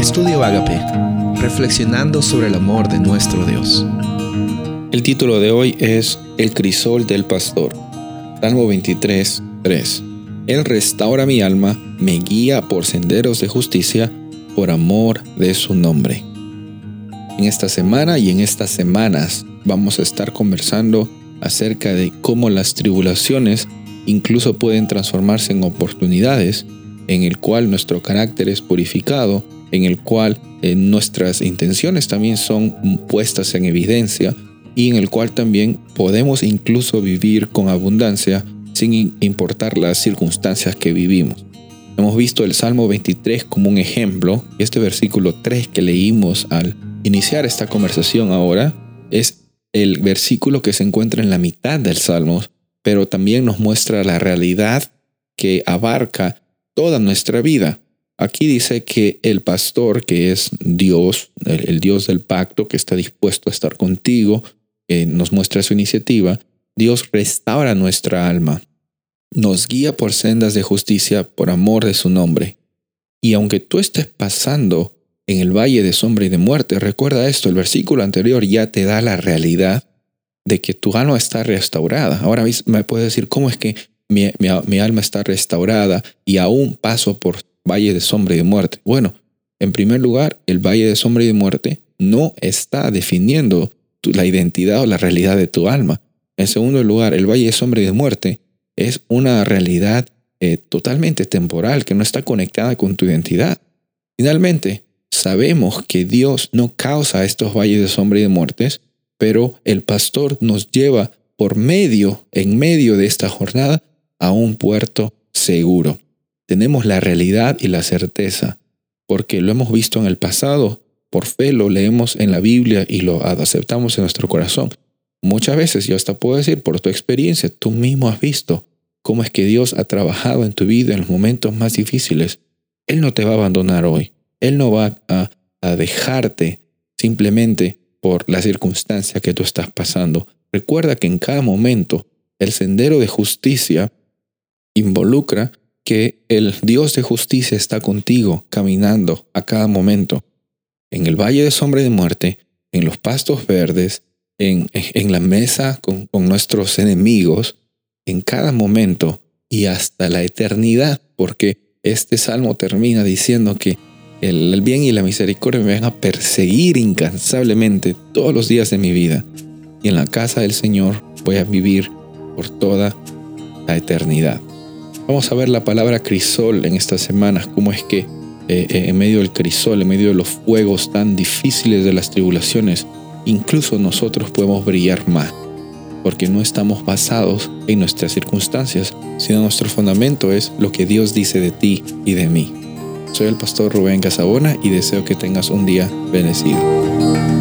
Estudio Agape, reflexionando sobre el amor de nuestro Dios. El título de hoy es El crisol del pastor. Salmo 23, 3. Él restaura mi alma, me guía por senderos de justicia, por amor de su nombre. En esta semana y en estas semanas vamos a estar conversando acerca de cómo las tribulaciones incluso pueden transformarse en oportunidades en el cual nuestro carácter es purificado, en el cual eh, nuestras intenciones también son puestas en evidencia y en el cual también podemos incluso vivir con abundancia sin importar las circunstancias que vivimos. Hemos visto el Salmo 23 como un ejemplo. Este versículo 3 que leímos al iniciar esta conversación ahora es el versículo que se encuentra en la mitad del Salmo, pero también nos muestra la realidad que abarca toda nuestra vida. Aquí dice que el pastor, que es Dios, el, Dios del pacto, que está dispuesto a estar contigo, nos muestra su iniciativa, Dios restaura nuestra alma, nos guía por sendas de justicia por amor de su nombre. Y aunque tú estés pasando en el valle de sombra y de muerte, recuerda esto, el versículo anterior ya te da la realidad de que tu alma está restaurada. Ahora me puedes decir, ¿cómo es que mi, mi, alma está restaurada y aún paso por valle de sombra y de muerte? Bueno, en primer lugar, el valle de sombra y de muerte no está definiendo la identidad o la realidad de tu alma. En segundo lugar, el valle de sombra y de muerte es una realidad eh, totalmente temporal que no está conectada con tu identidad. Finalmente, sabemos que Dios no causa estos valles de sombra y de muertes, pero el pastor nos lleva por medio, en medio de esta jornada, a un puerto seguro. Tenemos la realidad y la certeza, porque lo hemos visto en el pasado, por fe lo leemos en la Biblia y lo aceptamos en nuestro corazón. Muchas veces, yo hasta puedo decir, por tu experiencia, tú mismo has visto cómo es que Dios ha trabajado en tu vida en los momentos más difíciles. Él no te va a abandonar hoy. Él no va a, a dejarte simplemente por la circunstancia que tú estás pasando. Recuerda que en cada momento el sendero de justicia involucra que el Dios de justicia está contigo caminando a cada momento. En el valle de sombra y de muerte, en los pastos verdes, en, en la mesa con, con nuestros enemigos, en cada momento y hasta la eternidad, porque este salmo termina diciendo que el bien y la misericordia me van a perseguir incansablemente todos los días de mi vida. Y en la casa del Señor voy a vivir por toda la eternidad. Vamos a ver la palabra crisol en estas semanas, cómo es que eh, eh, en medio del crisol, en medio de los fuegos tan difíciles de las tribulaciones, incluso nosotros podemos brillar más, porque no estamos basados en nuestras circunstancias, sino nuestro fundamento es lo que Dios dice de ti y de mí. Soy el pastor Rubén Casabona y deseo que tengas un día bendecido.